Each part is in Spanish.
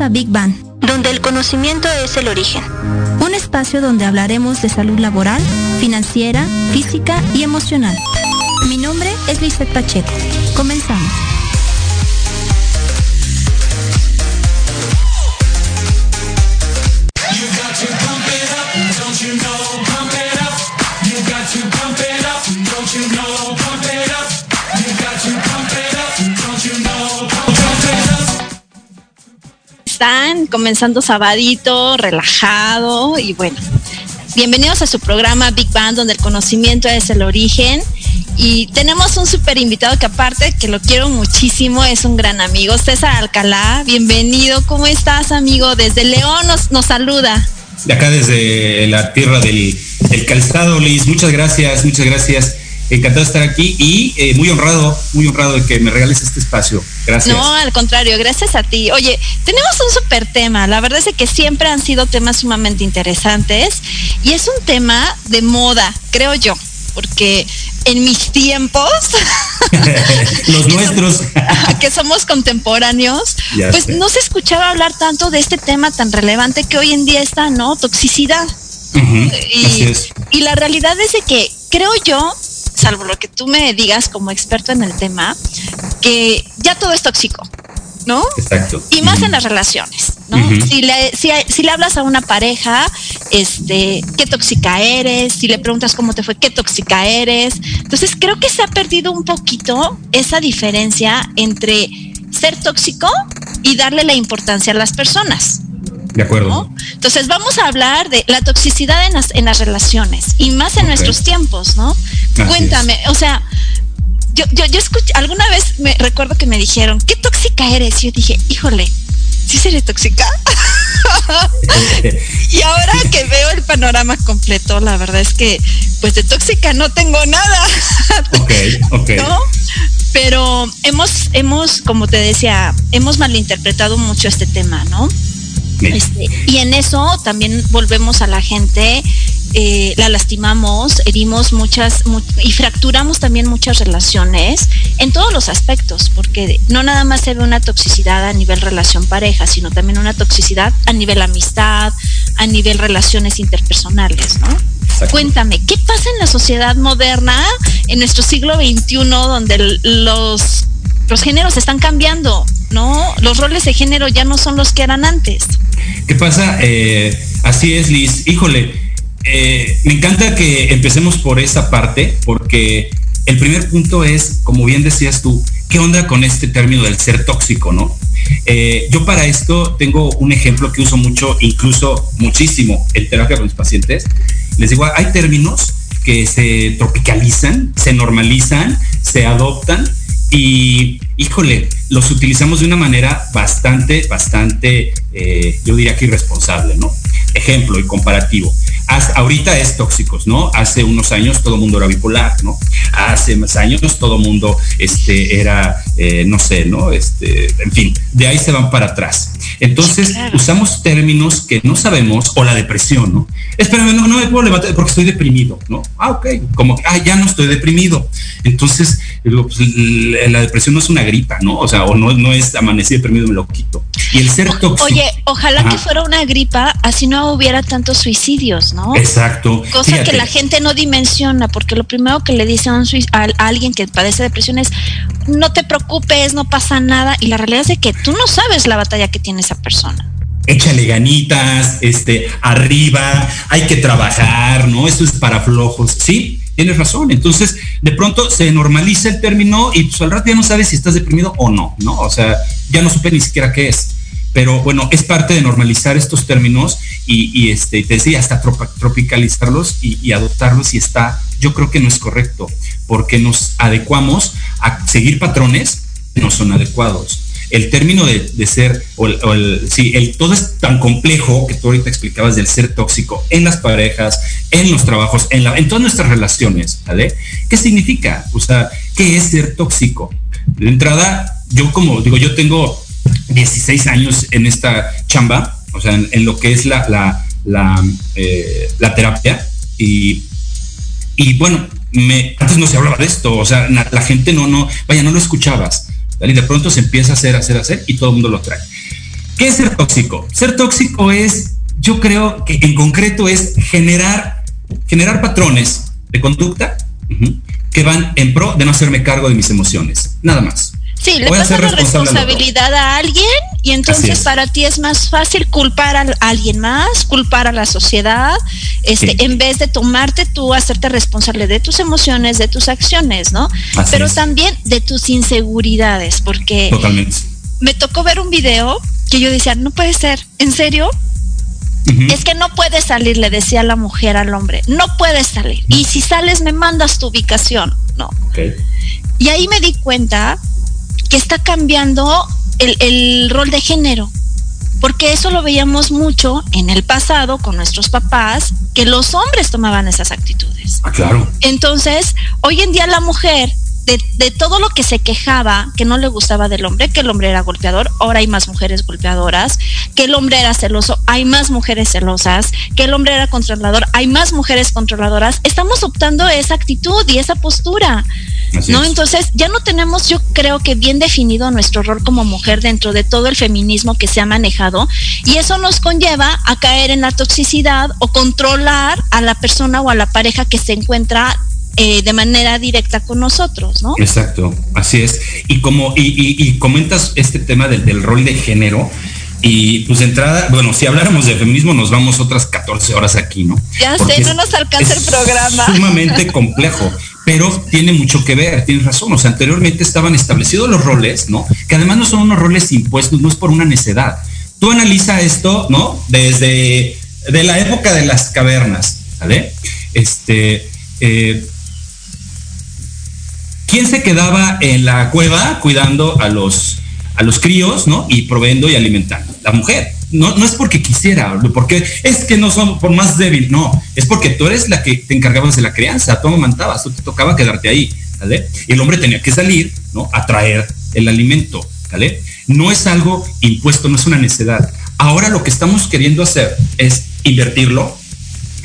a Big Bang, donde el conocimiento es el origen. Un espacio donde hablaremos de salud laboral, financiera, física y emocional. Mi nombre es Lizeth Pacheco. Comenzamos. comenzando sabadito, relajado y bueno. Bienvenidos a su programa Big Bang, donde el conocimiento es el origen. Y tenemos un súper invitado que aparte, que lo quiero muchísimo, es un gran amigo, César Alcalá. Bienvenido, ¿cómo estás amigo? Desde León nos, nos saluda. De acá desde la tierra del, del calzado, Liz. Muchas gracias, muchas gracias encantado de estar aquí y eh, muy honrado, muy honrado de que me regales este espacio. Gracias. No, al contrario, gracias a ti. Oye, tenemos un súper tema. La verdad es que siempre han sido temas sumamente interesantes y es un tema de moda, creo yo, porque en mis tiempos, los nuestros, que somos contemporáneos, pues no se escuchaba hablar tanto de este tema tan relevante que hoy en día está, ¿no? Toxicidad. y, y la realidad es de que creo yo salvo lo que tú me digas como experto en el tema, que ya todo es tóxico. ¿no? Exacto. Y más en las relaciones, ¿no? si, le, si, si, le hablas a una pareja, este, qué tóxica eres, si le preguntas cómo te fue, qué tóxica eres. Entonces creo que se ha perdido un poquito esa diferencia entre ser tóxico y darle la importancia a las personas. De acuerdo. Entonces vamos a hablar de la toxicidad en las, en las relaciones y más en nuestros tiempos, ¿no? Cuéntame, o sea, yo, yo, yo escuché, alguna vez me recuerdo que me dijeron, ¿qué tóxica eres? Y yo dije, híjole, ¿sí seré tóxica? y ahora que veo el panorama completo, la verdad es que, pues de tóxica no tengo nada. ok, ok. Pero hemos, hemos, como te decía, hemos malinterpretado mucho este tema, ¿no? Este, y en eso también volvemos a la gente, eh, la lastimamos, herimos muchas y fracturamos también muchas relaciones en todos los aspectos, porque no nada más se ve una toxicidad a nivel relación pareja, sino también una toxicidad a nivel amistad, a nivel relaciones interpersonales, ¿no? Cuéntame, ¿qué pasa en la sociedad moderna, en nuestro siglo XXI, donde los, los géneros están cambiando? ¿no? Los roles de género ya no son los que eran antes. ¿Qué pasa? Eh, así es, Liz. Híjole, eh, me encanta que empecemos por esa parte, porque el primer punto es, como bien decías tú, ¿qué onda con este término del ser tóxico, no? Eh, yo para esto tengo un ejemplo que uso mucho, incluso muchísimo en terapia con mis pacientes. Les digo, hay términos que se tropicalizan, se normalizan, se adoptan y híjole, los utilizamos de una manera bastante, bastante, eh, yo diría que irresponsable, ¿no? Ejemplo y comparativo. ahorita es tóxicos, ¿no? Hace unos años todo el mundo era bipolar, ¿no? Hace más años todo el mundo este, era, eh, no sé, ¿no? Este, en fin, de ahí se van para atrás. Entonces usamos términos que no sabemos, o la depresión, ¿no? Espérame, no, no me puedo levantar porque estoy deprimido, ¿no? Ah, ok, como, ah, ya no estoy deprimido. Entonces, pues, la depresión no es una gripa, ¿no? O sea, o no, no es amanecí deprimido, me lo quito. Y el ser tóxico. Oye, ojalá que fuera una gripa, así no hubiera tantos suicidios, ¿no? Exacto. Cosa que la gente no dimensiona, porque lo primero que le dice a, un, a, alguien que padece depresión es, no te preocupes, no pasa nada. Y la realidad es de que tú no sabes la batalla que tiene esa persona échale ganitas, este, arriba, hay que trabajar, ¿no? Eso es para flojos, ¿sí? Tienes razón. Entonces, de pronto se normaliza el término y pues al rato ya no sabes si estás deprimido o no, ¿no? O sea, ya no supe ni siquiera qué es. Pero bueno, es parte de normalizar estos términos y, este, te hasta tropicalizarlos y, y adoptarlos y está, yo creo que no es correcto, porque nos adecuamos a seguir patrones que no son adecuados el término de, ser, o, el, sí, el, todo es tan complejo que tú ahorita explicabas del ser tóxico en las parejas, en los trabajos, en, la, en todas nuestras relaciones, ¿vale? ¿Qué significa? O sea, ¿qué es ser tóxico? De entrada, yo como digo, yo tengo 16 años en esta chamba, o sea, en, lo que es la, la, la, eh, terapia y, y bueno, antes no se hablaba de esto, o sea, la, la gente no, no, vaya, no lo escuchabas y de pronto se empieza a hacer, hacer, hacer y todo el mundo lo trae. ¿Qué es ser tóxico? Ser tóxico es, yo creo que en concreto es generar, generar patrones de conducta que van en pro de no hacerme cargo de mis emociones. Nada más. Sí, le pasa la responsabilidad a alguien y entonces para ti es más fácil culpar a alguien más, culpar a la sociedad, este, en vez de tomarte tú, hacerte responsable de tus emociones, de tus acciones, ¿no? Pero también de tus inseguridades, porque me tocó ver un video que yo decía, no puede ser, ¿en serio? Es que no puedes salir, le decía la mujer al hombre, no puedes salir. Y si sales, me mandas tu ubicación. No. Y ahí me di cuenta que está cambiando el, rol de género. porque eso lo veíamos mucho en el pasado con nuestros papás, que los hombres tomaban esas actitudes. Ah, claro. Entonces, hoy en día la mujer de, todo lo que se quejaba, que no le gustaba del hombre, que el hombre era golpeador, ahora hay más mujeres golpeadoras, que el hombre era celoso, hay más mujeres celosas, que el hombre era controlador, hay más mujeres controladoras, estamos optando esa actitud y esa postura. ¿No? Entonces, ya no tenemos, yo creo que bien definido nuestro rol como mujer dentro de todo el feminismo que se ha manejado, y eso nos conlleva a caer en la toxicidad o controlar a la persona o a la pareja que se encuentra eh, de manera directa con nosotros, ¿no? Exacto, así es. Y como, y, comentas este tema del, rol de género, y pues de entrada, bueno, si habláramos de feminismo nos vamos otras 14 horas aquí, ¿no? Ya sé, no nos alcanza el programa. Sumamente complejo, pero tiene mucho que ver, tienes razón. O sea, anteriormente estaban establecidos los roles, ¿no? Que además no son unos roles impuestos, no es por una necedad. Tú analiza esto, ¿no? Desde de la época de las cavernas, ¿vale? Este, eh, ¿Quién se quedaba en la cueva cuidando a los, a los críos, ¿no? Y proveyendo y alimentando. La mujer. No, no es porque quisiera, porque es que no son por más débil, no, es porque tú eres la que te encargabas de la crianza, tú amamantabas, tú te tocaba quedarte ahí, ¿vale? Y el hombre tenía que salir, ¿no? A traer el alimento, ¿vale? No es algo impuesto, no es una necesidad. Ahora lo que estamos queriendo hacer es invertirlo,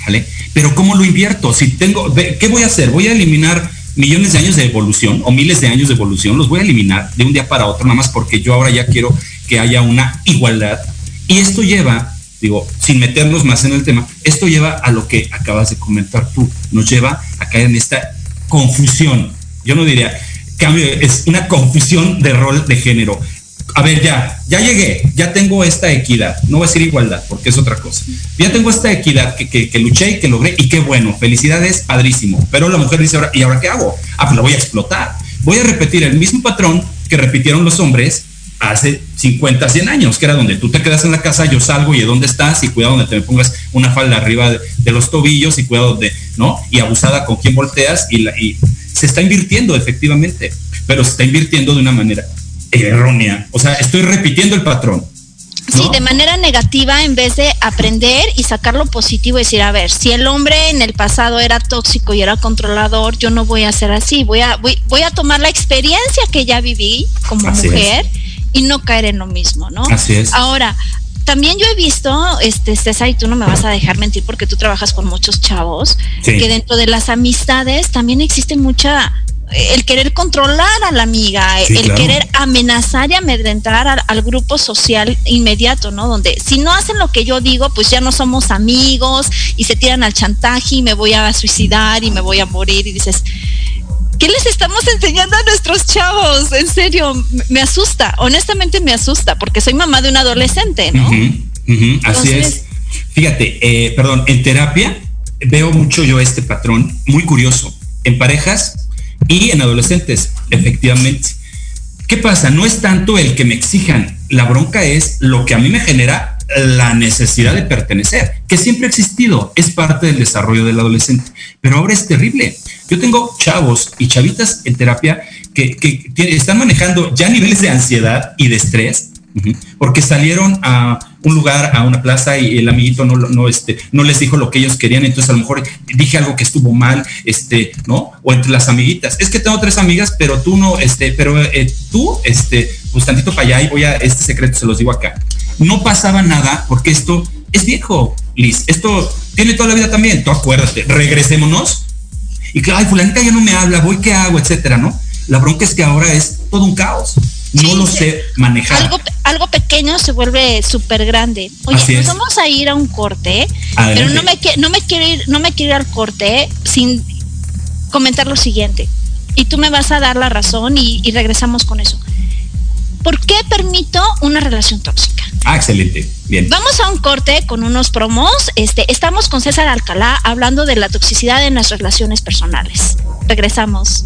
¿vale? Pero ¿cómo lo invierto? Si tengo, ¿qué voy a hacer? Voy a eliminar millones de años de evolución o miles de años de evolución, los voy a eliminar de un día para otro, nada más porque yo ahora ya quiero que haya una igualdad. Y esto lleva, digo, sin meternos más en el tema, esto lleva a lo que acabas de comentar tú, nos lleva a caer en esta confusión. Yo no diría, cambio, es una confusión de rol de género a ver, ya, ya llegué, ya tengo esta equidad, no voy a decir igualdad, porque es otra cosa. Ya tengo esta equidad que, luché y que logré, y qué bueno, felicidades, padrísimo. Pero la mujer dice, ahora, ¿y ahora qué hago? Ah, pues la voy a explotar. Voy a repetir el mismo patrón que repitieron los hombres hace 50, 100 años, que era donde tú te quedas en la casa, yo salgo y de dónde estás, y cuidado donde te me pongas una falda arriba de, los tobillos, y cuidado de, ¿no? Y abusada con quien volteas, y, y se está invirtiendo efectivamente, pero se está invirtiendo de una manera errónea. O sea, estoy repitiendo el patrón. Sí, de manera negativa en vez de aprender y sacar lo positivo y decir, a ver, si el hombre en el pasado era tóxico y era controlador, yo no voy a ser así, voy a, voy, voy a tomar la experiencia que ya viví como mujer y no caer en lo mismo, ¿no? Así es. Ahora, también yo he visto, este, César, y tú no me vas a dejar mentir porque tú trabajas con muchos chavos, que dentro de las amistades también existe mucha el querer controlar a la amiga, el querer amenazar y amedrentar al, grupo social inmediato, ¿no? Donde si no hacen lo que yo digo, pues ya no somos amigos y se tiran al chantaje y me voy a suicidar y me voy a morir y dices, ¿qué les estamos enseñando a nuestros chavos? En serio, me asusta, honestamente me asusta porque soy mamá de un adolescente, ¿no? así es. Fíjate, eh, perdón, en terapia veo mucho yo este patrón muy curioso. En parejas y en adolescentes, efectivamente. ¿Qué pasa? No es tanto el que me exijan, la bronca es lo que a mí me genera la necesidad de pertenecer, que siempre ha existido, es parte del desarrollo del adolescente, pero ahora es terrible. Yo tengo chavos y chavitas en terapia que, que están manejando ya niveles de ansiedad y de estrés porque salieron a un lugar, a una plaza y el amiguito no, no, este, no les dijo lo que ellos querían, entonces a lo mejor dije algo que estuvo mal, este, ¿no? O entre las amiguitas, es que tengo tres amigas, pero tú no, este, pero eh, tú, este, pues tantito para allá y voy a, este secreto se los digo acá. No pasaba nada porque esto es viejo, Liz, esto tiene toda la vida también, tú acuérdate, regresémonos y que, ay, fulanita ya no me habla, voy, ¿qué hago? Etcétera, ¿no? La bronca es que ahora es todo un caos no lo sé manejar. Algo, algo pequeño se vuelve súper grande. Oye, nos vamos a ir a un corte, pero no me, no me quiero ir, no me quiero ir al corte sin comentar lo siguiente. Y tú me vas a dar la razón y, y regresamos con eso. ¿Por qué permito una relación tóxica? Ah, excelente. Bien. Vamos a un corte con unos promos. Este, estamos con César Alcalá hablando de la toxicidad en las relaciones personales. Regresamos.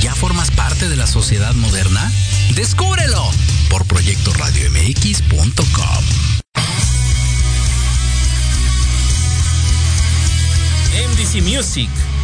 ¿Ya formas parte de la sociedad moderna? ¡Descúbrelo! Por proyectoradiomx.com. MDC Music,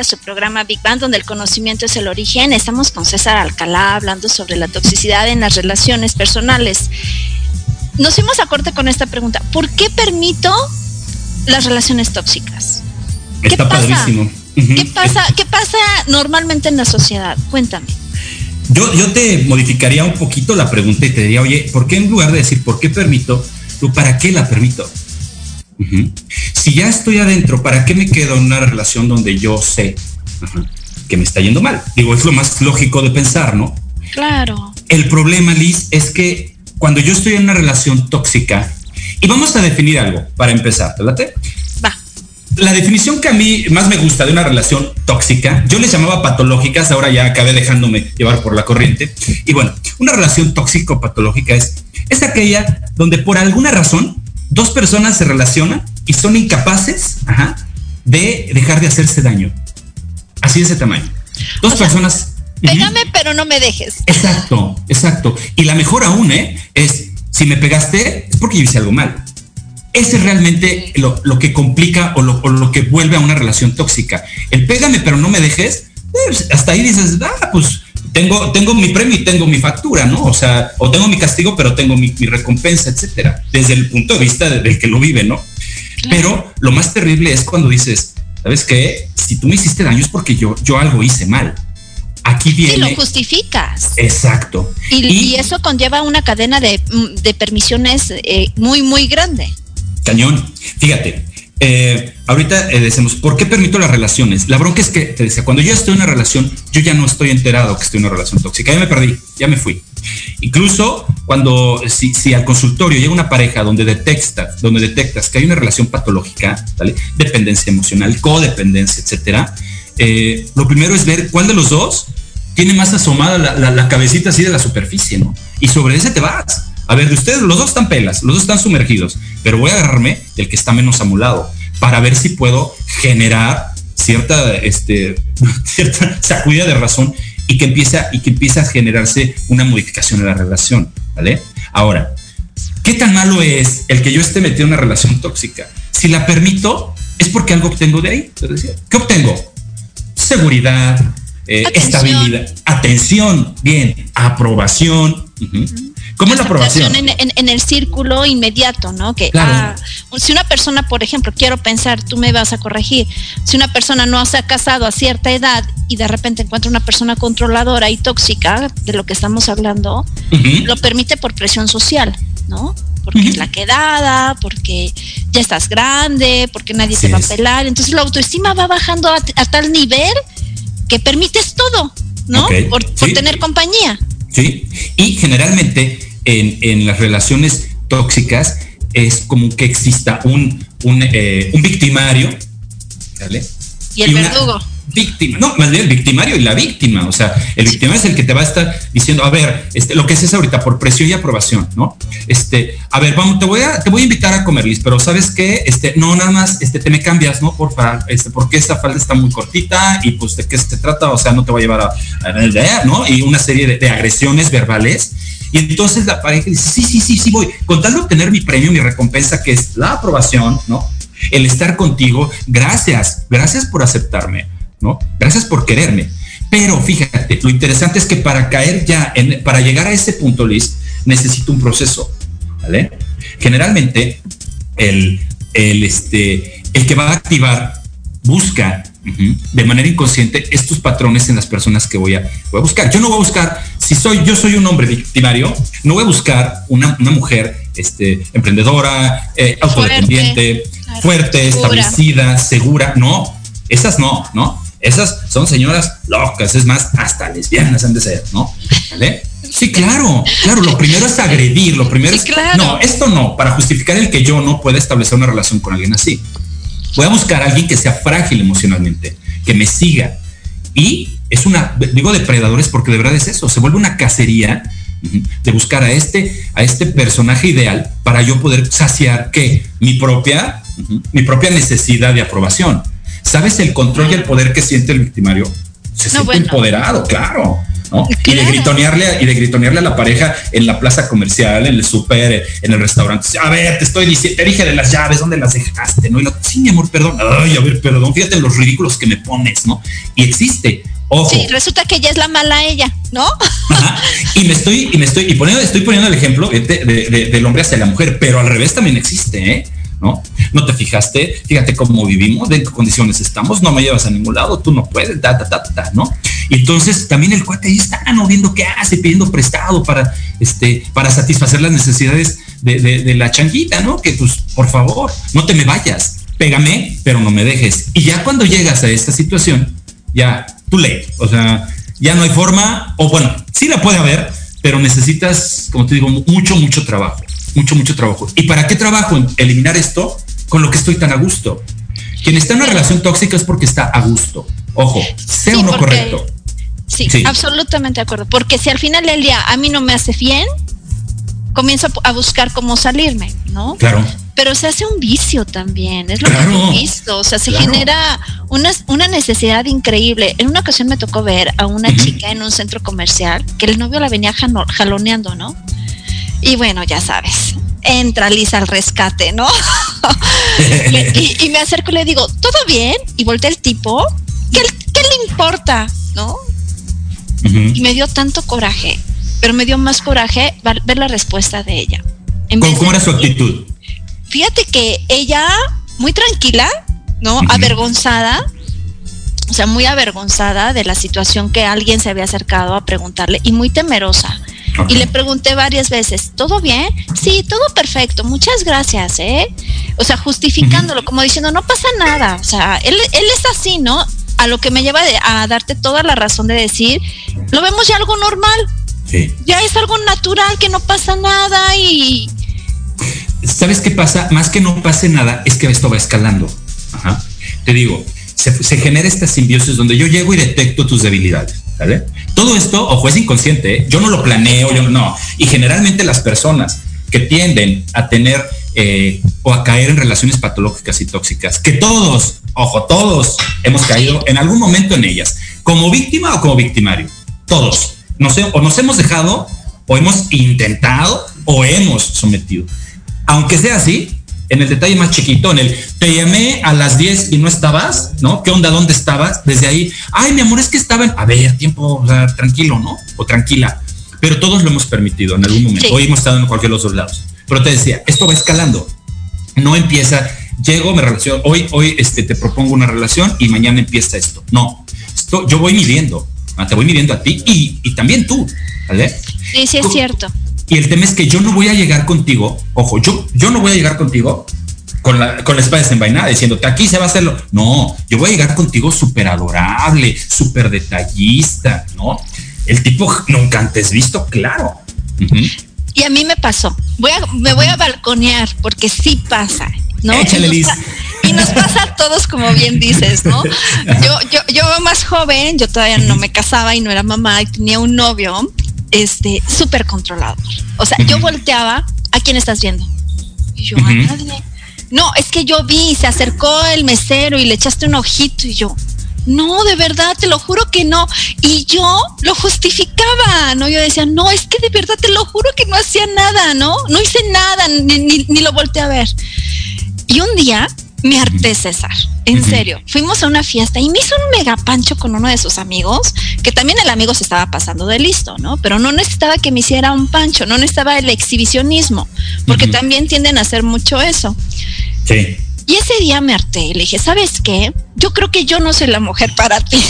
A su programa Big Bang, donde el conocimiento es el origen. Estamos con César Alcalá hablando sobre la toxicidad en las relaciones personales. Nos fuimos a corte con esta pregunta. ¿Por qué permito las relaciones tóxicas? ¿Qué Está pasa? Padrísimo. ¿Qué pasa? ¿Qué pasa normalmente en la sociedad? Cuéntame. Yo, yo te modificaría un poquito la pregunta y te diría, oye, ¿por qué en lugar de decir por qué permito, tú para qué la permito? Uh -huh. Si ya estoy adentro, ¿para qué me quedo en una relación donde yo sé uh -huh, que me está yendo mal? Digo, es lo más lógico de pensar, ¿no? Claro. El problema, Liz, es que cuando yo estoy en una relación tóxica, y vamos a definir algo para empezar, ¿verdad? Va. La definición que a mí más me gusta de una relación tóxica, yo les llamaba patológicas, ahora ya acabé dejándome llevar por la corriente. Y bueno, una relación tóxico-patológica es, es aquella donde por alguna razón dos personas se relacionan y son incapaces ajá, de dejar de hacerse daño. Así de ese tamaño. Dos o sea, personas. Pégame, uh -huh. pero no me dejes. Exacto, exacto. Y la mejor aún ¿eh? es, si me pegaste, es porque yo hice algo mal. Ese es realmente lo, lo que complica o lo, o lo, que vuelve a una relación tóxica. El pégame, pero no me dejes, pues, hasta ahí dices, ah, pues tengo, tengo mi premio y tengo mi factura, ¿no? O sea, o tengo mi castigo, pero tengo mi, mi recompensa, etcétera, desde el punto de vista del de que lo vive, ¿no? Claro. Pero lo más terrible es cuando dices, ¿sabes qué? Si tú me hiciste daño es porque yo, yo algo hice mal. Aquí viene. Sí, lo justificas. Exacto. Y, y, y eso conlleva una cadena de, de permisiones eh, muy, muy grande. Cañón. Fíjate, eh, ahorita eh, decimos, ¿por qué permito las relaciones? La bronca es que, te decía, cuando yo estoy en una relación, yo ya no estoy enterado que estoy en una relación tóxica, ya me perdí, ya me fui. Incluso cuando, si, si al consultorio llega una pareja donde detectas, donde detectas que hay una relación patológica, dependencia emocional, codependencia, etcétera, eh, lo primero es ver cuál de los dos tiene más asomada la cabecita así de la superficie, ¿no? Y sobre ese te vas. A ver, de ustedes, los dos están pelas, los dos están sumergidos, pero voy a agarrarme del que está menos amulado para ver si puedo generar cierta, este, cierta sacudida de razón y que empieza y que empieza a generarse una modificación en la relación, ¿vale? Ahora, ¿qué tan malo es el que yo esté metido en una relación tóxica? Si la permito, es porque algo obtengo de ahí. ¿Qué obtengo? Seguridad, eh, estabilidad, atención, bien, aprobación. ¿Cómo es la aprobación? En, el círculo inmediato, ¿no? Que ah, si una persona, por ejemplo, quiero pensar, tú me vas a corregir, si una persona no se ha casado a cierta edad y de repente encuentra una persona controladora y tóxica, de lo que estamos hablando, lo permite por presión social, ¿no? Porque es la quedada, porque ya estás grande, porque nadie te va a pelar. Entonces la autoestima va bajando a, tal nivel que permites todo, ¿no? Por, tener compañía. Sí, y generalmente en, las relaciones tóxicas es como que exista un, un, eh, victimario, ¿vale? Y el verdugo víctima, no, más bien el victimario y la víctima, o sea, el victimario es el que te va a estar diciendo, a ver, este, lo que es ahorita por presión y aprobación, ¿no? Este, a ver, vamos, te voy a, te voy a invitar a comer, Liz, pero sabes qué, este, no, nada más, este, te me cambias, ¿no? Por este, porque esta falda está muy cortita y pues de qué se trata, o sea, no te voy a llevar a, a, ¿no? Y una serie de, de agresiones verbales. Y entonces la pareja dice, sí, sí, sí, sí, voy, con tal de obtener mi premio, mi recompensa, que es la aprobación, ¿no? El estar contigo, gracias, gracias por aceptarme ¿no? Gracias por quererme. Pero fíjate, lo interesante es que para caer ya, en, para llegar a ese punto, Liz, necesito un proceso, ¿vale? Generalmente, el, el, este, el que va a activar busca de manera inconsciente estos patrones en las personas que voy a, voy a buscar. Yo no voy a buscar, si soy, yo soy un hombre victimario, no voy a buscar una, mujer este, emprendedora, eh, autodependiente, fuerte, establecida, segura. No, esas no, ¿no? Esas son señoras locas, es más, hasta lesbianas han de ser, ¿no? ¿Vale? Sí, claro, claro, lo primero es agredir, lo primero es... No, esto no, para justificar el que yo no pueda establecer una relación con alguien así. Voy a buscar a alguien que sea frágil emocionalmente, que me siga. Y es una, digo depredadores porque de verdad es eso, se vuelve una cacería de buscar a este, a este personaje ideal para yo poder saciar que mi propia, mi propia necesidad de aprobación. ¿Sabes el control y el poder que siente el victimario? Se siente empoderado, claro. ¿no? Y de gritonearle y de gritonearle a la pareja en la plaza comercial, en el súper, en el restaurante. A ver, te estoy diciendo, te dije de las llaves, ¿dónde las dejaste? ¿No? Y lo, sí, mi amor, perdón. Ay, a ver, perdón, fíjate en los ridículos que me pones, ¿no? Y existe. Ojo. Sí, resulta que ella es la mala ella, ¿no? Y me estoy, y me estoy, y poniendo, estoy poniendo el ejemplo del hombre hacia la mujer, pero al revés también existe, ¿eh? ¿no? No te fijaste, fíjate cómo vivimos, de qué condiciones estamos, no me llevas a ningún lado, tú no puedes, ta, ta, ta, ta, ¿no? Y entonces también el cuate ahí está, ¿no? Viendo qué hace, pidiendo prestado para, este, para satisfacer las necesidades de, la changuita, ¿no? Que pues, por favor, no te me vayas, pégame, pero no me dejes. Y ya cuando llegas a esta situación, ya, tú late, o sea, ya no hay forma, o bueno, sí la puede haber, pero necesitas, como te digo, mucho, mucho trabajo mucho, mucho trabajo. ¿Y para qué trabajo en eliminar esto con lo que estoy tan a gusto? Quien está en una relación tóxica es porque está a gusto. Ojo, sea o no correcto. Sí, absolutamente de acuerdo. Porque si al final del día a mí no me hace bien, comienzo a buscar cómo salirme, ¿no? Claro. Pero se hace un vicio también, es lo que he visto. O sea, se genera una, una, necesidad increíble. En una ocasión me tocó ver a una chica en un centro comercial que el novio la venía jaloneando, ¿no? Y bueno, ya sabes, entra Lisa al rescate, ¿no? y, me acerco y le digo, ¿todo bien? Y voltea el tipo, ¿qué, le importa? ¿No? Y me dio tanto coraje, pero me dio más coraje ver la respuesta de ella. ¿Cómo, era su actitud? Fíjate que ella, muy tranquila, ¿no? Avergonzada, o sea, muy avergonzada de la situación que alguien se había acercado a preguntarle y muy temerosa. Y le pregunté varias veces, ¿todo bien? Sí, todo perfecto, muchas gracias, ¿eh? O sea, justificándolo, como diciendo, no pasa nada. O sea, él, él es así, ¿no? A lo que me lleva a darte toda la razón de decir, lo vemos ya algo normal. Sí. Ya es algo natural, que no pasa nada y... ¿Sabes qué pasa? Más que no pase nada, es que esto va escalando. Ajá. Te digo, se, se genera esta simbiosis donde yo llego y detecto tus debilidades todo esto, ojo, es inconsciente, ¿eh? yo no lo planeo, yo no. Y generalmente las personas que tienden a tener eh, o a caer en relaciones patológicas y tóxicas, que todos, ojo, todos hemos caído en algún momento en ellas, como víctima o como victimario, todos. No sé, o nos hemos dejado, o hemos intentado, o hemos sometido. Aunque sea así, en el detalle más chiquito, en el te llamé a las 10 y no estabas, ¿no? ¿Qué onda? ¿Dónde estabas? Desde ahí, ay, mi amor, es que estaba en, a ver, tiempo, o sea, tranquilo, ¿no? O tranquila. Pero todos lo hemos permitido en algún momento. Sí. Hoy hemos estado en cualquier de los dos lados. Pero te decía, esto va escalando. No empieza, llego, me relaciono, hoy, hoy este, te propongo una relación y mañana empieza esto. No, esto, yo voy midiendo, ah, te voy midiendo a ti y, y también tú, ¿vale? Sí, sí es cierto. Y el tema es que yo no voy a llegar contigo, ojo, yo, yo no voy a llegar contigo con la, con la espada desenvainada diciéndote aquí se va a hacerlo. No, yo voy a llegar contigo súper adorable, súper detallista, ¿no? El tipo nunca antes visto, claro. Y a mí me pasó. Voy a, me voy a balconear porque sí pasa, ¿no? Échale, Liz. Y nos pasa a todos, como bien dices, ¿no? Yo, yo, yo más joven, yo todavía no me casaba y no era mamá y tenía un novio, este, súper controlador. O sea, yo volteaba, ¿a quién estás viendo? Y yo, a nadie. No, es que yo vi, se acercó el mesero y le echaste un ojito y yo, no, de verdad, te lo juro que no. Y yo lo justificaba, ¿no? Yo decía, no, es que de verdad te lo juro que no hacía nada, ¿no? No hice nada, ni, ni, ni lo volteé a ver. Y un día me harté, César, en serio. Fuimos a una fiesta y me hizo un mega pancho con uno de sus amigos, que también el amigo se estaba pasando de listo, ¿no? Pero no necesitaba que me hiciera un pancho, no necesitaba el exhibicionismo, porque también tienden a hacer mucho eso. Sí. Y ese día me harté y le dije, ¿sabes qué? Yo creo que yo no soy la mujer para ti.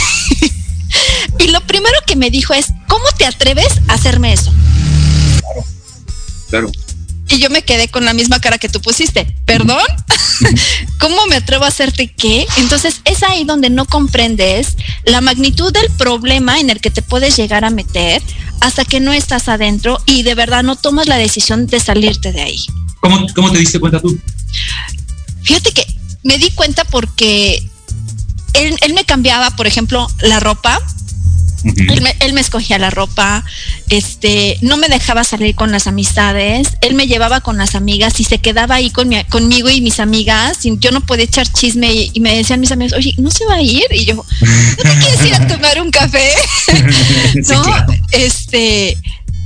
y lo primero que me dijo es, ¿cómo te atreves a hacerme eso? Claro. Y yo me quedé con la misma cara que tú pusiste. ¿Perdón? ¿Cómo me atrevo a hacerte qué? Entonces es ahí donde no comprendes la magnitud del problema en el que te puedes llegar a meter hasta que no estás adentro y de verdad no tomas la decisión de salirte de ahí. ¿Cómo, ¿Cómo te diste cuenta tú? Fíjate que me di cuenta porque él, él me cambiaba, por ejemplo, la ropa. Él me, él me escogía la ropa, este, no me dejaba salir con las amistades, él me llevaba con las amigas y se quedaba ahí con mi- conmigo y mis amigas, y yo no podía echar chisme y, y me decían mis amigos, oye, ¿no se va a ir? Y yo, ¿no te quieres ir a tomar un café? ¿No? Este,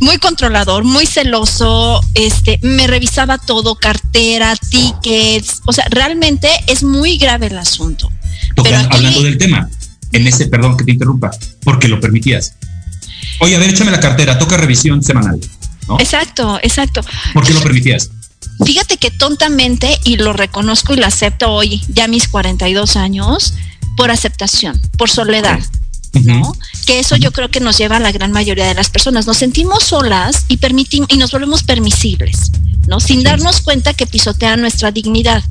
muy controlador, muy celoso, este, me revisaba todo, cartera, tickets, o sea, realmente es muy grave el asunto. Tocan- hablando del tema, en ese, perdón que te interrumpa, porque lo permitías. Oye, a ver, échame la cartera, toca revisión semanal, ¿no? Exacto, exacto. ¿Por qué lo permitías? Fíjate que tontamente, y lo reconozco y lo acepto hoy, ya mis 42 años, por aceptación, por soledad. ¿no? Que eso yo creo que nos lleva a la gran mayoría de las personas. Nos sentimos solas y permitimos y nos volvemos permisibles, ¿no? Sin darnos cuenta que pisotean nuestra dignidad.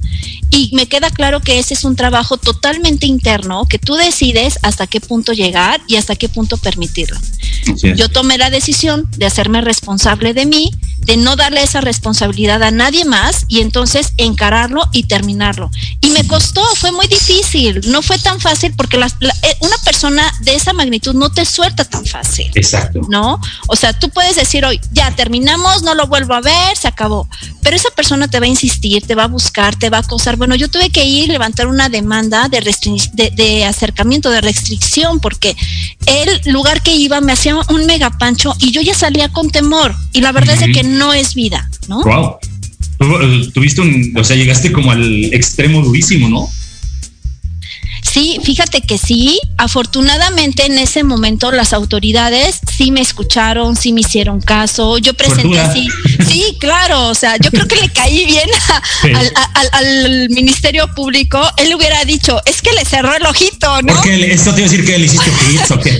Y me queda claro que ese es un trabajo totalmente interno que tú decides hasta qué punto llegar y hasta qué punto permitirlo. Yo tomé la decisión de hacerme responsable de mí, de no darle esa responsabilidad a nadie más y entonces encararlo y terminarlo. Y me costó, fue muy difícil, no fue tan fácil porque las- la- eh, una persona de esa magnitud no te suelta tan fácil. Exacto. ¿no? O sea, tú puedes decir hoy, ya terminamos, no lo vuelvo a ver, se acabó. Pero esa persona te va a insistir, te va a buscar, te va a acosar. Bueno, yo tuve que ir levantar una demanda de, de, de acercamiento, de restricción, porque el lugar que iba me hacía un mega pancho y yo ya salía con temor. Y la verdad es de que no es vida, ¿no? Wow. Eh, Tuviste un, o sea, llegaste como al extremo durísimo, ¿no? Sí, fíjate que sí. Afortunadamente en ese momento las autoridades sí me escucharon, sí me hicieron caso. Yo presenté así. Sí, claro. O sea, yo creo que le caí bien a- Sí. al, a- al- al Ministerio Público. Él hubiera dicho, es que le cerró el ojito, ¿no? Porque esto te iba a decir que le hiciste hits o qué.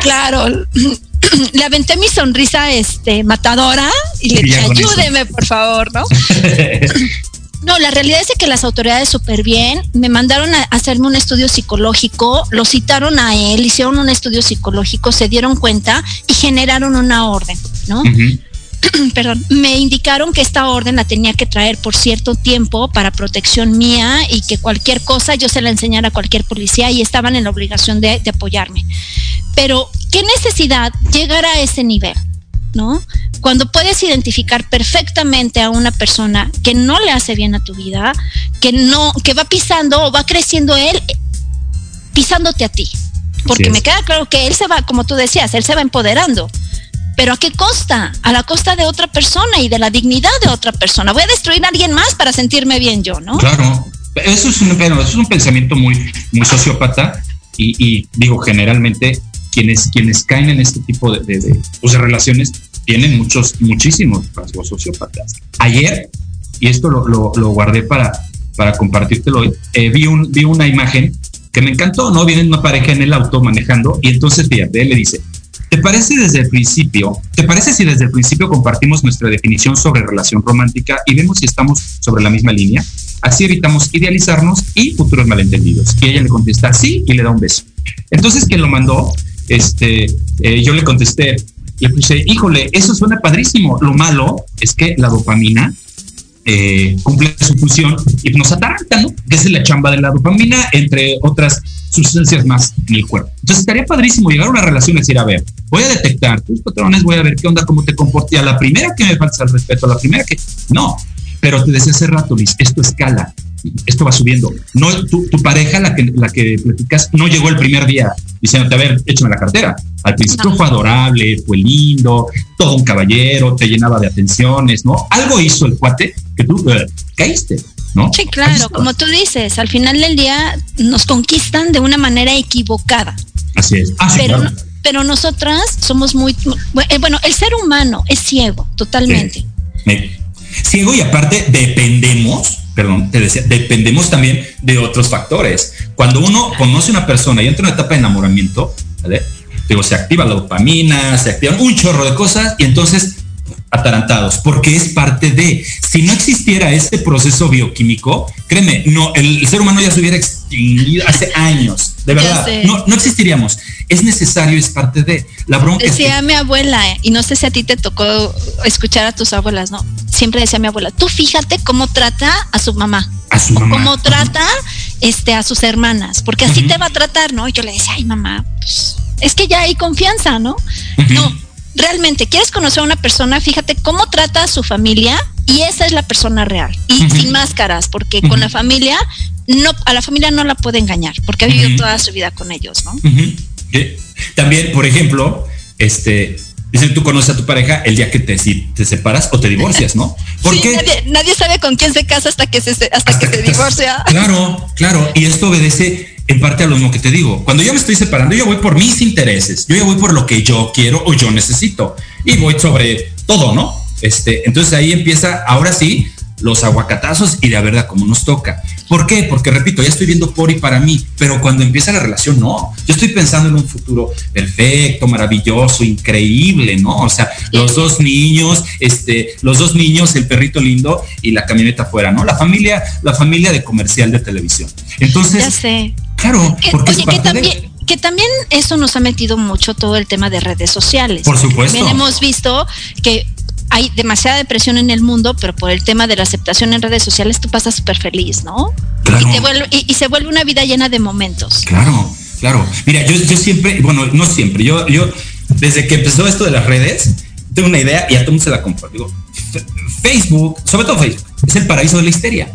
Claro. Le aventé mi sonrisa este matadora y le dije, eso. ayúdeme, por favor, ¿no? No, la realidad es que las autoridades súper bien me mandaron a hacerme un estudio psicológico, lo citaron a él, hicieron un estudio psicológico, se dieron cuenta y generaron una orden, ¿no? Perdón, me indicaron que esta orden la tenía que traer por cierto tiempo para protección mía y que cualquier cosa yo se la enseñara a cualquier policía y estaban en la obligación de, de apoyarme. Pero, ¿qué necesidad llegar a ese nivel? ¿No? Cuando puedes identificar perfectamente a una persona que no le hace bien a tu vida, que no, que va pisando o va creciendo él eh, pisándote a ti. Porque me queda claro que él se va, como tú decías, él se va empoderando. pero ¿a qué costa? A la costa de otra persona y de la dignidad de otra persona. Voy a destruir a alguien más para sentirme bien yo, ¿no? Claro, eso es un, eso es un pensamiento muy, muy sociópata y, y digo, generalmente quienes, quienes caen en este tipo de, de, de, pues, de relaciones tienen muchos, muchísimos rasgos sociópatas. Ayer, y esto lo, lo, lo guardé para, para compartírtelo hoy, eh, vi, un, vi una imagen que me encantó, ¿no? Viene una pareja en el auto manejando y entonces fíjate, él le dice, ¿te parece desde el principio, te parece si desde el principio compartimos nuestra definición sobre relación romántica y vemos si estamos sobre la misma línea? Así evitamos idealizarnos y futuros malentendidos. Y ella le contesta sí y le da un beso. Entonces, quien lo mandó, este, eh, yo le contesté, le puse, híjole, eso suena padrísimo. Lo malo es que la dopamina eh, cumple su función y nos ataranta, ¿no? Que es la chamba de la dopamina, entre otras sustancias más en el cuerpo. Entonces estaría padrísimo llegar a una relación y decir, a ver, voy a detectar tus patrones, voy a ver qué onda, cómo te comportas. Y a la primera que me falta el respeto, a la primera que... No, pero te decía hace rato, Liz, esto escala, esto va subiendo. No, tu, tu, pareja, la que, la que platicas, no llegó el primer día diciéndote, a ver, échame la cartera. Al principio no. fue adorable, fue lindo, todo un caballero, te llenaba de atenciones, ¿no? Algo hizo el cuate que tú uh, caíste. ¿No? Sí, claro, como tú dices, al final del día nos conquistan de una manera equivocada. Así es. Ah, sí, pero, claro. pero nosotras somos muy, bueno, el ser humano es ciego, totalmente. Sí. Ciego y aparte dependemos perdón, te decía, dependemos también de otros factores. Cuando uno conoce a una persona y entra en una etapa de enamoramiento, ¿vale? Digo, se activa la dopamina, se activan un chorro de cosas y entonces atarantados, porque es parte de. Si no existiera este proceso bioquímico, créeme, no, el, el ser humano ya se hubiera extinguido hace años, de verdad, no, no existiríamos. Es necesario, es parte de la bronca. Decía es que... mi abuela, y no sé si a ti te tocó escuchar a tus abuelas, ¿no? Siempre decía mi abuela, tú fíjate cómo trata a su mamá. A su mamá. Cómo trata este, a sus hermanas, porque así uh -huh. te va a tratar, ¿no? Y yo le decía, ay, mamá, pues, es que ya hay confianza, ¿no? Uh -huh. No, realmente quieres conocer a una persona, fíjate cómo trata a su familia y esa es la persona real. Y uh -huh. sin máscaras, porque uh -huh. con la familia, no, a la familia no la puede engañar, porque ha vivido toda su vida con ellos, ¿no? También, por ejemplo, este, Dicen, tú conoces a tu pareja el día que te, si te separas o te divorcias, ¿no? Porque sí, nadie, nadie, sabe con quién se casa hasta que se, hasta, hasta que, que, se divorcia. Claro, claro. Y esto obedece en parte a lo mismo que te digo. Cuando yo me estoy separando, yo voy por mis intereses. Yo ya voy por lo que yo quiero o yo necesito. Y voy sobre todo, ¿no? Este, entonces ahí empieza, ahora sí, los aguacatazos y de verdad como nos toca. ¿Por qué? Porque repito, ya estoy viendo por y para mí, pero cuando empieza la relación, no. Yo estoy pensando en un futuro perfecto, maravilloso, increíble, ¿no? O sea, los dos niños, este, los dos niños, el perrito lindo y la camioneta afuera, ¿no? La familia, la familia de comercial de televisión. Entonces, ya sé. Claro, porque oye, es parte que también, de que también eso nos ha metido mucho todo el tema de redes sociales. Por supuesto. También hemos visto que hay demasiada depresión en el mundo, pero por el tema de la aceptación en redes sociales tú pasas súper feliz, ¿no? Claro. Y, te vuelve, y, y, se vuelve una vida llena de momentos. Claro, claro. Mira, yo, yo siempre, bueno, no siempre, yo, yo desde que empezó esto de las redes, tengo una idea y a todo mundo se la comparto. Digo, Facebook, sobre todo Facebook, es el paraíso de la histeria.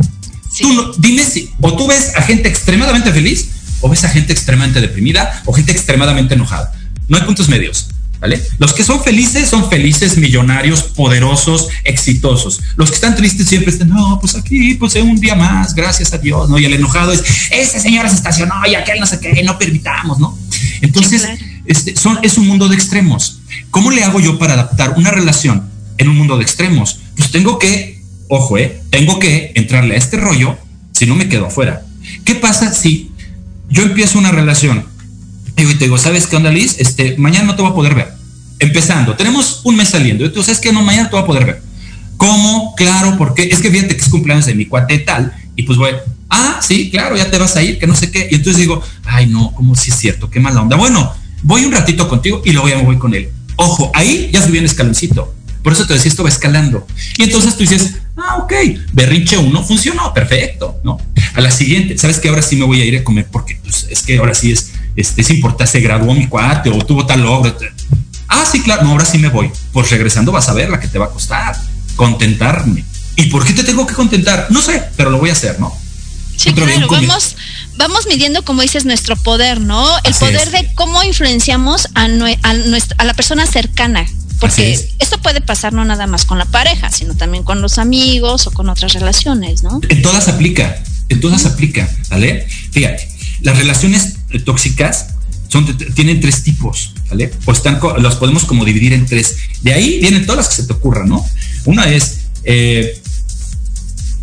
Sí. Tú no, dime si, o tú ves a gente extremadamente feliz, o ves a gente extremadamente deprimida, o gente extremadamente enojada. No hay puntos medios. ¿Vale? Los que son felices son felices, millonarios, poderosos, exitosos. Los que están tristes siempre están, no, pues aquí, pues un día más, gracias a Dios, ¿no? Y el enojado es, esa señora se estacionó y aquel no sé qué, no permitamos, ¿no? Entonces, este, son, es un mundo de extremos. ¿Cómo le hago yo para adaptar una relación en un mundo de extremos? Pues tengo que, ojo, eh, tengo que entrarle a este rollo, si no me quedo afuera. ¿Qué pasa si yo empiezo una relación y te digo, ¿sabes qué onda, Liz? Este, mañana no te voy a poder ver. Empezando, tenemos un mes saliendo. Entonces, es que no, mañana te voy a poder ver. ¿Cómo? Claro, porque es que fíjate que es cumpleaños de mi cuate tal. Y pues voy, ah, sí, claro, ya te vas a ir, que no sé qué. Y entonces digo, ay, no, ¿cómo si es cierto? Qué mala onda. Bueno, voy un ratito contigo y luego ya me voy con él. Ojo, ahí ya subí un escaloncito. Por eso te decía, esto va escalando. Y entonces tú dices, ah, ok, berrinche uno funcionó, perfecto, ¿no? A la siguiente, ¿sabes que Ahora sí me voy a ir a comer porque pues, es que ahora sí es este, es importante, se graduó mi cuate o tuvo tal logro. Ah, sí, claro, no, ahora sí me voy. Pues regresando vas a ver la que te va a costar, contentarme. ¿Y por qué te tengo que contentar? No sé, pero lo voy a hacer, ¿no? Sí, Otro claro, vamos, vamos midiendo, como dices, nuestro poder, ¿no? El Así poder es. de cómo influenciamos a, a, nuestra, a la persona cercana. Porque esto puede pasar no nada más con la pareja, sino también con los amigos o con otras relaciones, ¿no? En todas aplica, en todas aplica, ¿vale? Fíjate, las relaciones tóxicas son, tienen tres tipos, ¿vale? O están, los podemos como dividir en tres. De ahí vienen todas las que se te ocurran, ¿no? Una es, eh,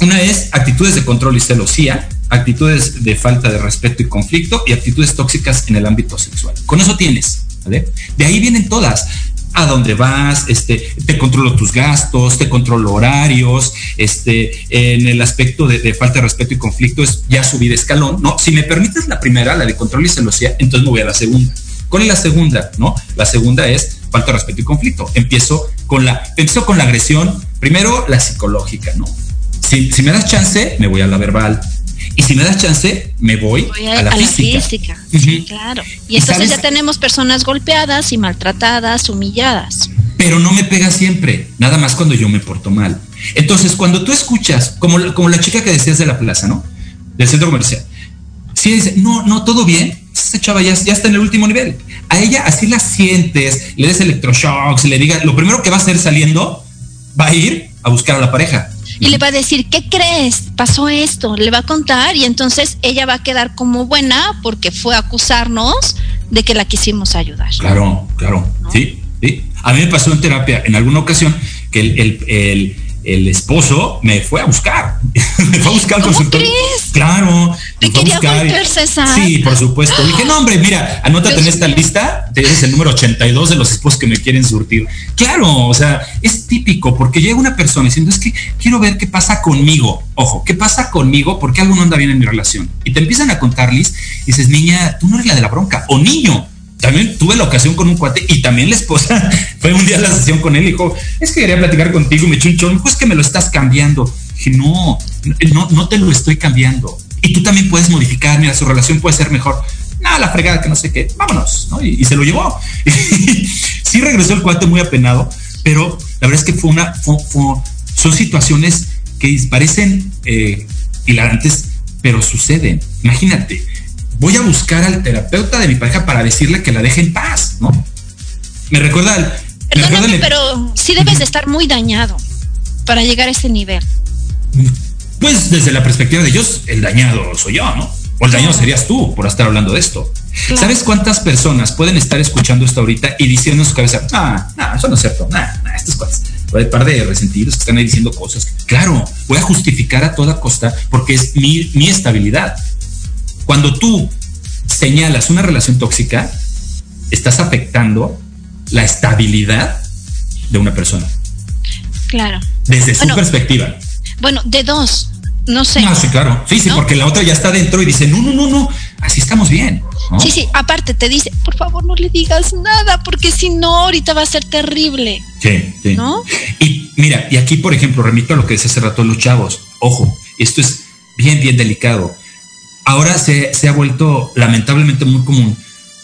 una es actitudes de control y celosía, actitudes de falta de respeto y conflicto y actitudes tóxicas en el ámbito sexual. Con eso tienes, ¿vale? De ahí vienen todas a dónde vas, este, te controlo tus gastos, te controlo horarios, este, en el aspecto de, falta de respeto y conflicto es ya subir escalón, ¿no? Si me permites la primera, la de control y celosía, entonces me voy a la segunda. ¿Cuál es la segunda? ¿No? La segunda es falta de respeto y conflicto. Empiezo con la, empiezo con la agresión, primero la psicológica, ¿no? Si, si me das chance, me voy a la verbal y si me das chance, me voy, a, la física. claro. Y, entonces ya tenemos personas golpeadas y maltratadas, humilladas. Pero no me pega siempre, nada más cuando yo me porto mal. Entonces, cuando tú escuchas, como, como la chica que decías de la plaza, ¿no? Del centro comercial. Si dice, no, no, todo bien, esa chava ya, ya está en el último nivel. A ella así la sientes, le des electroshocks, le diga, lo primero que va a hacer saliendo, va a ir a buscar a la pareja y le va a decir, ¿qué crees? Pasó esto, le va a contar y entonces ella va a quedar como buena porque fue a acusarnos de que la quisimos ayudar. Claro, claro, sí, sí. A mí me pasó en terapia en alguna ocasión que el, el el esposo me fue a buscar. me fue a buscar consultorio. Crees? Claro. Te quería volver, César. Sí, por supuesto. Dije, no, hombre, mira, anótate en esta lista. Eres el número 82 de los esposos que me quieren surtir. Claro, o sea, es típico porque llega una persona diciendo, es que quiero ver qué pasa conmigo. Ojo, ¿qué pasa conmigo? Porque algo no anda bien en mi relación. Y te empiezan a contar, Liz, y dices, niña, tú no eres la de la bronca. O niño, también tuve la ocasión con un cuate y también la esposa fue un día a la sesión con él y dijo, es que quería platicar contigo, me echó un chon, es que me lo estás cambiando. Dije, no, no, no te lo estoy cambiando. Y tú también puedes modificar, mira, su relación puede ser mejor. Nada, la fregada que no sé qué, vámonos, ¿no? Y, se lo llevó. sí regresó el cuate muy apenado, pero la verdad es que fue una, son situaciones que parecen eh, hilarantes, pero suceden. Imagínate, voy a buscar al terapeuta de mi pareja para decirle que la deje en paz, ¿no? Me recuerda al... Perdóname, pero sí debes de estar muy dañado para llegar a ese nivel. Pues desde la perspectiva de ellos, el dañado soy yo, ¿no? O el dañado serías tú por estar hablando de esto. ¿Sabes cuántas personas pueden estar escuchando esto ahorita y diciendo en su cabeza, ah, no, eso no es cierto, nah, nah, estas cosas. Hay un par de resentidos que están ahí diciendo cosas. Claro, voy a justificar a toda costa porque es mi, mi estabilidad. Cuando tú señalas una relación tóxica, estás afectando la estabilidad de una persona. Claro. Desde su perspectiva. Bueno, de dos, no sé. Ah, sí, claro. Sí, sí, porque la otra ya está dentro y dice, no, no, no, no, así estamos bien. Sí, sí, aparte te dice, por favor no le digas nada, porque si no, ahorita va a ser terrible. Sí, sí. ¿No? Y mira, y aquí, por ejemplo, remito a lo que decía hace rato los chavos. Ojo, esto es bien, bien delicado ahora se, ha vuelto lamentablemente muy común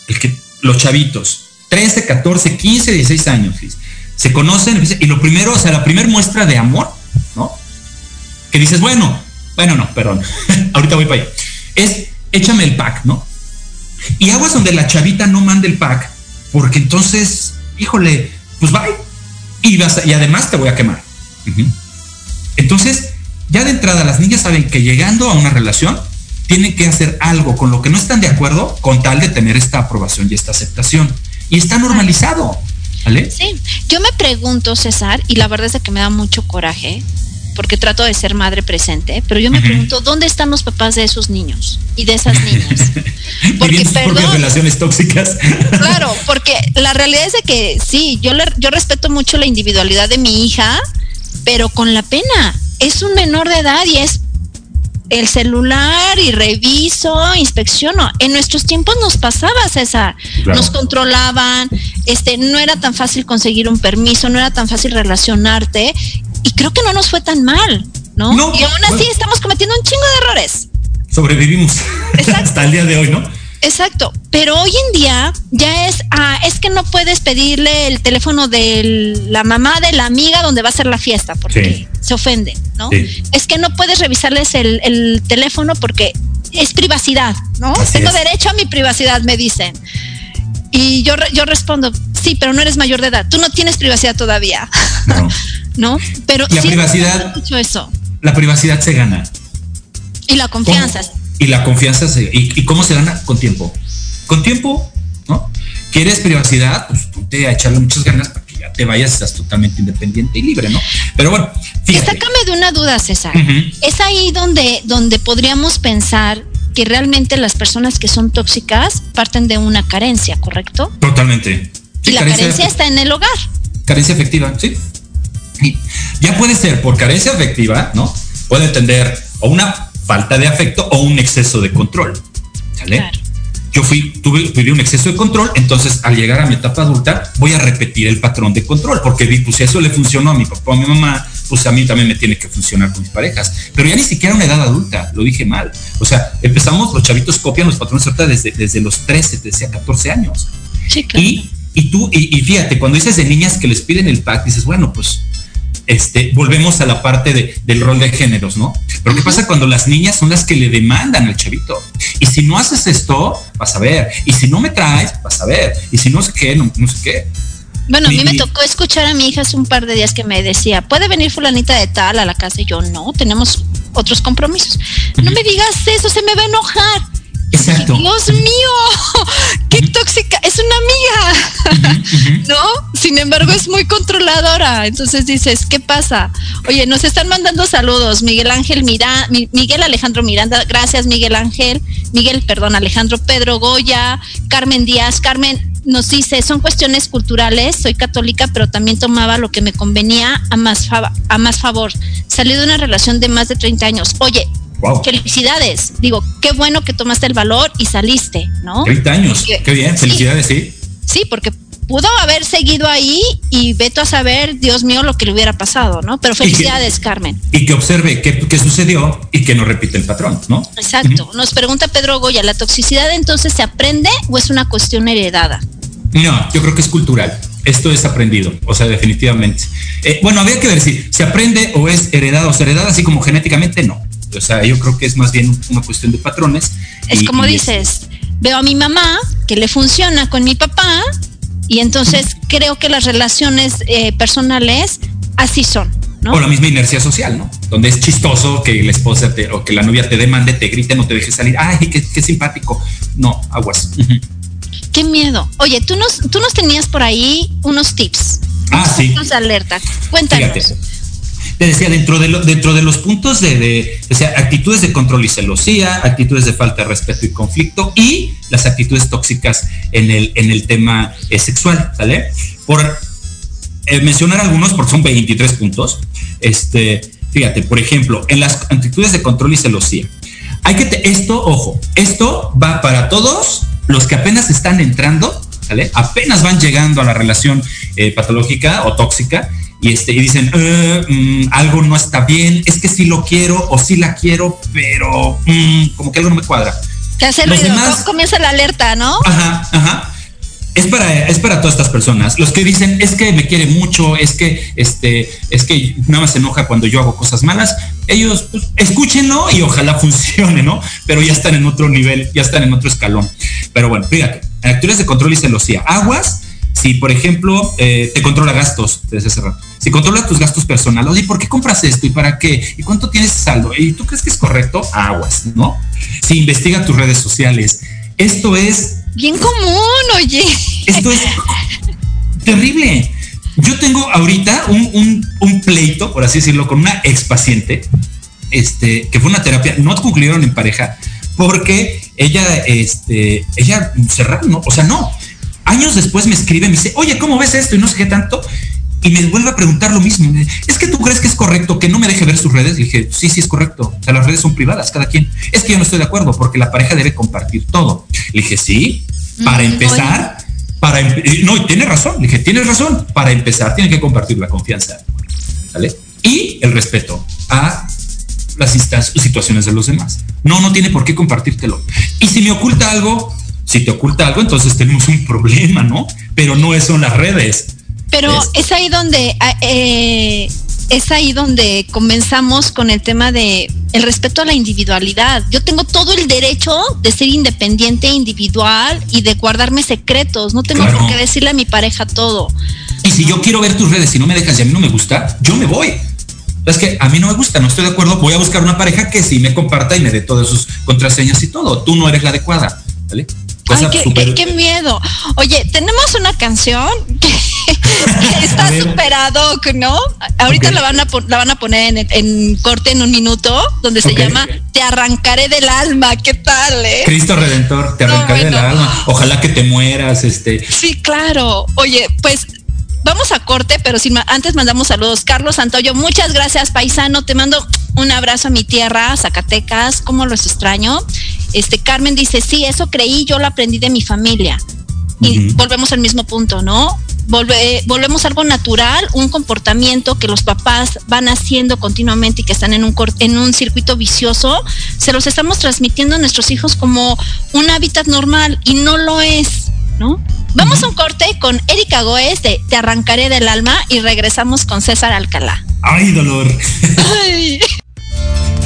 el que los chavitos, 13, 14, 15, 16 años, se conocen y lo primero, o sea, la primera muestra de amor, ¿no? Que dices, bueno, bueno, no, perdón, ahorita voy para allá, es échame el pack, ¿no? Y aguas donde la chavita no mande el pack, porque entonces, híjole, pues bye. Y, vas y además te voy a quemar. Entonces, ya de entrada las niñas saben que llegando a una relación, tienen que hacer algo con lo que no están de acuerdo con tal de tener esta aprobación y esta aceptación. Y está normalizado. ¿vale? Sí, yo me pregunto, César, y la verdad es que me da mucho coraje, porque trato de ser madre presente, pero yo me pregunto, ¿dónde están los papás de esos niños y de esas niñas? Porque, sus relaciones tóxicas. Claro, porque la realidad es de que sí, yo, le, yo respeto mucho la individualidad de mi hija, pero con la pena. Es un menor de edad y es el celular y reviso, inspecciono. En nuestros tiempos nos pasaba, César. Nos controlaban, este, no era tan fácil conseguir un permiso, no era tan fácil relacionarte. Y creo que no nos fue tan mal, ¿no? y aún así estamos cometiendo un chingo de errores. Sobrevivimos hasta el día de hoy, ¿no? Exacto, pero hoy en día ya es, ah, es que no puedes pedirle el teléfono de la mamá de la amiga donde va a ser la fiesta, porque se ofende, ¿no? Es que no puedes revisarles el, teléfono porque es privacidad, ¿no? Tengo derecho a mi privacidad, me dicen. Y yo, yo respondo, sí, pero no eres mayor de edad. Tú no tienes privacidad todavía. No. ¿No? Pero la privacidad. eso. La privacidad se gana. Y la confianza. Y la confianza se. Y, cómo se gana? Con tiempo. Con tiempo, ¿no? ¿Quieres privacidad? Pues ponte a echarle muchas ganas para que ya te vayas, estás totalmente independiente y libre, ¿no? Pero bueno, fíjate. Sácame de una duda, César. Es ahí donde, donde podríamos pensar que realmente las personas que son tóxicas parten de una carencia, ¿correcto? Totalmente. y la carencia, está en el hogar. Carencia afectiva, sí. Ya puede ser por carencia afectiva, ¿no? Puede entender o una falta de afecto o un exceso de control. ¿Sale? Yo fui, tuve, tuve, un exceso de control, entonces al llegar a mi etapa adulta voy a repetir el patrón de control, porque vi, pues eso le funcionó a mi papá o a mi mamá, pues a mí también me tiene que funcionar con mis parejas. Pero ya ni siquiera una edad adulta, lo dije mal. O sea, empezamos, los chavitos copian los patrones desde, desde los 13, decía 14 años. Y, y tú, y, fíjate, cuando dices de niñas que les piden el pack, dices, bueno, pues este, volvemos a la parte de, del rol de géneros, ¿no? Pero ¿qué pasa cuando las niñas son las que le demandan al chavito? Y si no haces esto, vas a ver. Y si no me traes, vas a ver. Y si no sé qué, no, no sé qué. Bueno, a mí me tocó escuchar a mi hija hace un par de días que me decía, ¿puede venir fulanita de tal a la casa? Y yo, no, tenemos otros compromisos. No me digas eso, se me va a enojar. Exacto. Dios mío, qué tóxica, es una amiga, ¿no? Sin embargo, es muy controladora. Entonces dices, ¿qué pasa? Oye, nos están mandando saludos. Miguel Ángel Miranda, Miguel Alejandro Miranda, gracias Miguel Ángel, Miguel, perdón, Alejandro Pedro Goya, Carmen Díaz, Carmen, nos dice, son cuestiones culturales, soy católica, pero también tomaba lo que me convenía a más, a más favor. Salí de una relación de más de 30 años. Oye, felicidades. Digo, qué bueno que tomaste el valor y saliste, ¿no? 30 años, qué bien, felicidades, sí. Sí, porque pudo haber seguido ahí y veto a saber, Dios mío, lo que le hubiera pasado, ¿no? Pero felicidades, Carmen. Y que observe qué, sucedió y que no repite el patrón, ¿no? Exacto. Nos pregunta Pedro Goya, ¿la toxicidad entonces se aprende o es una cuestión heredada? No, yo creo que es cultural. Esto es aprendido, o sea, definitivamente. Eh, bueno, habría que ver si se aprende o es heredado o es heredada, así como genéticamente, no. O sea, yo creo que es más bien una cuestión de patrones. Es como dices, veo a mi mamá que le funciona con mi papá y entonces creo que las relaciones eh, personales así son. ¿no? O la misma inercia social, ¿no? Donde es chistoso que la esposa te, o que la novia te demande, te grite, no te deje salir. Ay, qué, qué simpático. No, aguas. Qué miedo. Oye, tú nos, tú nos tenías por ahí unos tips. Ah, sí. Unos alerta. Cuéntanos. Te decía, dentro de, dentro de los puntos de, de decía, actitudes de control y celosía, actitudes de falta de respeto y conflicto y las actitudes tóxicas en el, en el tema eh, sexual, ¿sale? Por eh, mencionar algunos, porque son 23 puntos, este, fíjate, por ejemplo, en las actitudes de control y celosía, hay que, esto, ojo, esto va para todos los que apenas están entrando, ¿vale? Apenas van llegando a la relación eh, patológica o tóxica y, este, y dicen, eh, mm, algo no está bien, es que sí lo quiero o sí la quiero, pero mm, como que algo no me cuadra. Te hace ruido, comienza la alerta, ¿no? Ajá, ajá. Es para, es para todas estas personas. Los que dicen, es que me quiere mucho, es que, este, es que nada más se enoja cuando yo hago cosas malas. Ellos, pues, escúchenlo y ojalá funcione, ¿no? Pero ya están en otro nivel, ya están en otro escalón. Pero bueno, fíjate, en actores de control y celosía, aguas, si por ejemplo eh, te controla gastos desde hace rato, si controla tus gastos personales, oye, ¿por qué compras esto y para qué? ¿Y cuánto tienes saldo? ¿Y tú crees que es correcto? Aguas, ¿no? Si investiga tus redes sociales, esto es Bien común, oye. Esto es terrible. Yo tengo ahorita un, un, pleito, por así decirlo, con una ex paciente, este, que fue una terapia, no concluyeron en pareja, porque ella, este, ella cerraron, ¿no? o sea, no. Años después me escribe, me dice, oye, ¿cómo ves esto? Y no sé qué tanto. Y me vuelve a preguntar lo mismo. Es que tú crees que es correcto que no me deje ver sus redes. Le dije, sí, sí es correcto. O sea, las redes son privadas, cada quien. Es que yo no estoy de acuerdo porque la pareja debe compartir todo. Le dije, sí, para mm, empezar, para no, tiene razón, dije, tienes razón, para empezar tiene que compartir la confianza, ¿vale? Y el respeto a las situaciones de los demás. No, no tiene por qué compartírtelo. Y si me oculta algo, si te oculta algo, entonces tenemos un problema, ¿no? Pero no son las redes. Pero es, ahí donde ah, eh, es ahí donde comenzamos con el tema de el respeto a la individualidad. Yo tengo todo el derecho de ser independiente, individual y de guardarme secretos. No tengo por qué decirle a mi pareja todo. Y si yo quiero ver tus redes y no me dejas y a mí no me gusta, yo me voy. Es que a mí no me gusta, no estoy de acuerdo, voy a buscar una pareja que sí me comparta y me dé todas sus contraseñas y todo. Tú no eres la adecuada, ¿vale? Ay, qué, miedo. Oye, tenemos una canción que, está súper ad hoc, ¿no? Ahorita la, van a, la van a poner en, corte en un minuto, donde se llama Te arrancaré del alma. ¿Qué tal, eh? Cristo Redentor, te arrancaré del alma. Ojalá que te mueras, este. Sí, claro. Oye, pues vamos a corte, pero sin antes mandamos saludos. Carlos Santoyo, muchas gracias, paisano. Te mando un abrazo a mi tierra, Zacatecas, cómo los extraño. Este Carmen dice, sí, eso creí, yo lo aprendí de mi familia. Y volvemos al mismo punto, ¿no? volvemos a algo natural, un comportamiento que los papás van haciendo continuamente y que están en un, en un circuito vicioso, se los estamos transmitiendo a nuestros hijos como un hábitat normal y no lo es, ¿no? Vamos a un corte con Erika Goes de Te arrancaré del alma y regresamos con César Alcalá. ¡Ay, dolor! nos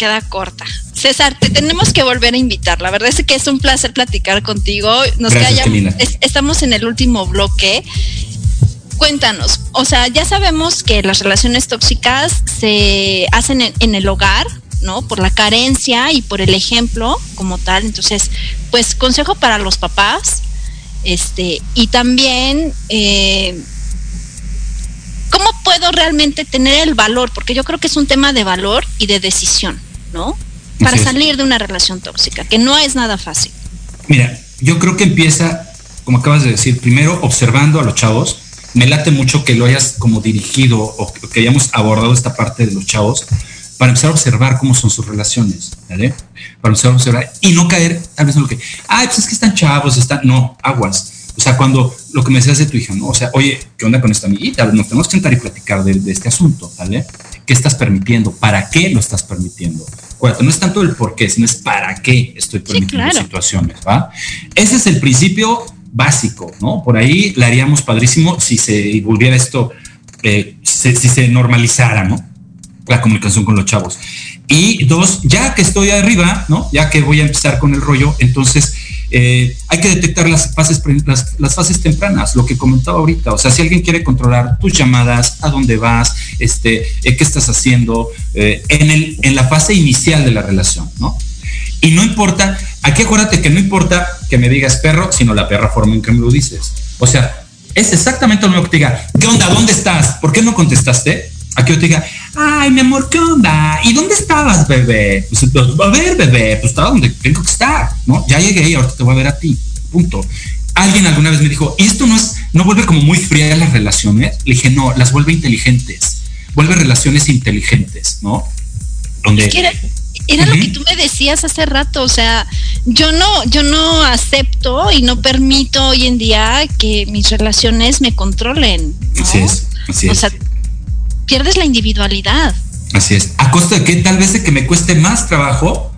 queda corta. César, te tenemos que volver a invitar. La verdad es que es un placer platicar contigo. Nos estamos en el último bloque. Cuéntanos, o sea, ya sabemos que las relaciones tóxicas se hacen en, el hogar, ¿no? Por la carencia y por el ejemplo como tal. Entonces, pues consejo para los papás, este, y también, eh, ¿cómo puedo realmente tener el valor? Porque yo creo que es un tema de valor y de decisión, ¿no? Para salir de una relación tóxica, que no es nada fácil. Mira, yo creo que empieza, como acabas de decir, primero observando a los chavos. Me late mucho que lo hayas como dirigido o que hayamos abordado esta parte de los chavos para empezar a observar cómo son sus relaciones, ¿vale? Para empezar a observar y no caer tal vez en lo que, ah, pues es que están chavos, están, no, aguas. O sea, cuando lo que me decías de tu hija, ¿no? O sea, oye, ¿qué onda con esta amiguita? Nos tenemos que sentar y platicar de, este asunto, ¿vale? ¿Qué estás permitiendo? ¿Para qué lo estás permitiendo? Acuérdate, no es tanto el por qué, sino es para qué estoy permitiendo situaciones, ¿va? Ese es el principio básico, ¿no? Por ahí la haríamos padrísimo si se volviera esto, eh, si se normalizara, ¿no? la comunicación con los chavos. Y dos, ya que estoy arriba, ¿no? Ya que voy a empezar con el rollo, entonces eh, hay que detectar las fases, las, fases tempranas, lo que comentaba ahorita. O sea, si alguien quiere controlar tus llamadas, a dónde vas, este, eh, qué estás haciendo, eh, en, el, en la fase inicial de la relación, ¿no? Y no importa, aquí acuérdate que no importa que me digas perro, sino la perra forma en que me lo dices. O sea, es exactamente lo mismo que te diga, ¿qué onda? ¿Dónde estás? ¿Por qué no contestaste? Aquí yo te diga, ay, mi amor, ¿qué onda? ¿Y dónde estabas, bebé? Pues, a ver, bebé, pues estaba donde tengo que estar, ¿no? Ya llegué y ahorita te voy a ver a ti, punto. Alguien alguna vez me dijo, ¿y esto no es, no vuelve como muy fría las relaciones? Le dije, no, las vuelve inteligentes, vuelve relaciones inteligentes, ¿no? Donde... Era, era lo que tú me decías hace rato, o sea, yo no, yo no acepto y no permito hoy en día que mis relaciones me controlen. Así es, así es pierdes la individualidad. Así es. A costa de que tal vez de que me cueste más trabajo